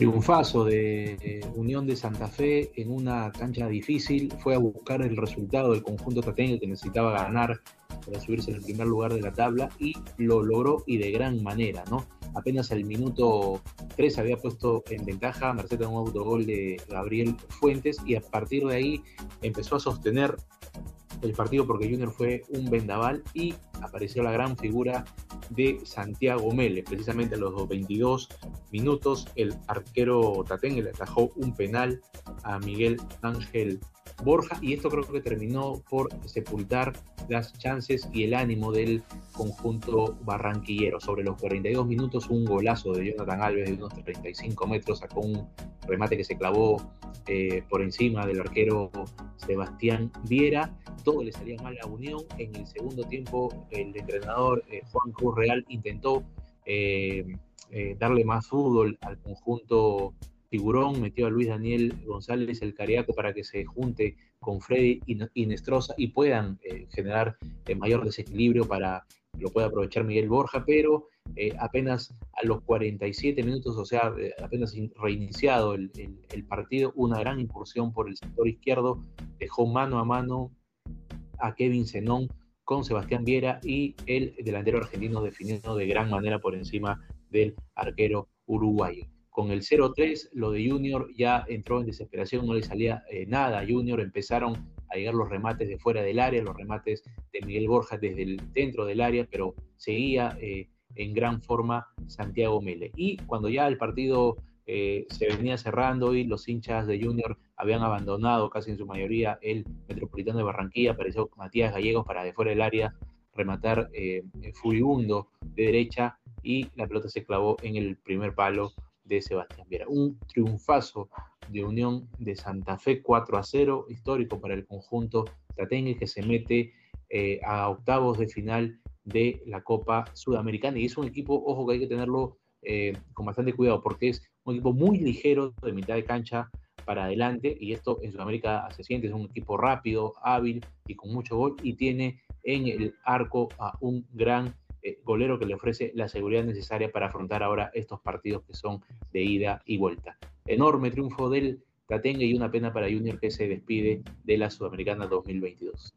triunfazo de eh, Unión de Santa Fe en una cancha difícil, fue a buscar el resultado del conjunto tatengue que necesitaba ganar para subirse en el primer lugar de la tabla y lo logró y de gran manera, ¿no? Apenas al minuto 3 había puesto en ventaja Mercedes un autogol de Gabriel Fuentes y a partir de ahí empezó a sostener el partido porque Junior fue un vendaval y apareció la gran figura de Santiago Mele. Precisamente a los 22 minutos el arquero Tatengue le atajó un penal a Miguel Ángel Borja y esto creo que terminó por sepultar las chances y el ánimo del conjunto barranquillero. Sobre los 42 minutos un golazo de Jonathan Alves de unos 35 metros, sacó un remate que se clavó eh, por encima del arquero Sebastián Viera. Todo le salía mal a Unión. En el segundo tiempo el entrenador eh, Juan Cruz Real intentó eh, darle más fútbol al conjunto Tiburón, metió a Luis Daniel González el Cariaco para que se junte con Freddy y Nestroza y puedan eh, generar eh, mayor desequilibrio para que lo pueda aprovechar Miguel Borja, pero eh, apenas a los 47 minutos, o sea, apenas reiniciado el, partido, una gran incursión por el sector izquierdo dejó mano a mano a Kevin Zenón con Sebastián Viera y el delantero argentino definiendo de gran manera por encima del arquero uruguayo. Con el 0-3, lo de Junior ya entró en desesperación, no le salía eh, nada Junior, empezaron a llegar los remates de fuera del área, los remates de Miguel Borja desde el dentro del área, pero seguía eh, en gran forma Santiago Mele. Y cuando ya el partido eh, se venía cerrando y los hinchas de Junior habían abandonado casi en su mayoría el Metropolitano de Barranquilla, apareció Matías Gallegos para de fuera del área rematar furibundo de derecha y la pelota se clavó en el primer palo de Sebastián Viera. Un triunfazo de Unión de Santa Fe 4 a 0, histórico para el conjunto tatengue que se mete eh, a octavos de final de la Copa Sudamericana. Y es un equipo, ojo que hay que tenerlo eh, con bastante cuidado, porque es un equipo muy ligero de mitad de cancha para adelante, y esto en Sudamérica se siente, es un equipo rápido, hábil y con mucho gol, y tiene en el arco a un gran golero que le ofrece la seguridad necesaria para afrontar ahora estos partidos que son de ida y vuelta. Enorme triunfo del Tatengue y una pena para Junior que se despide de la Sudamericana 2022.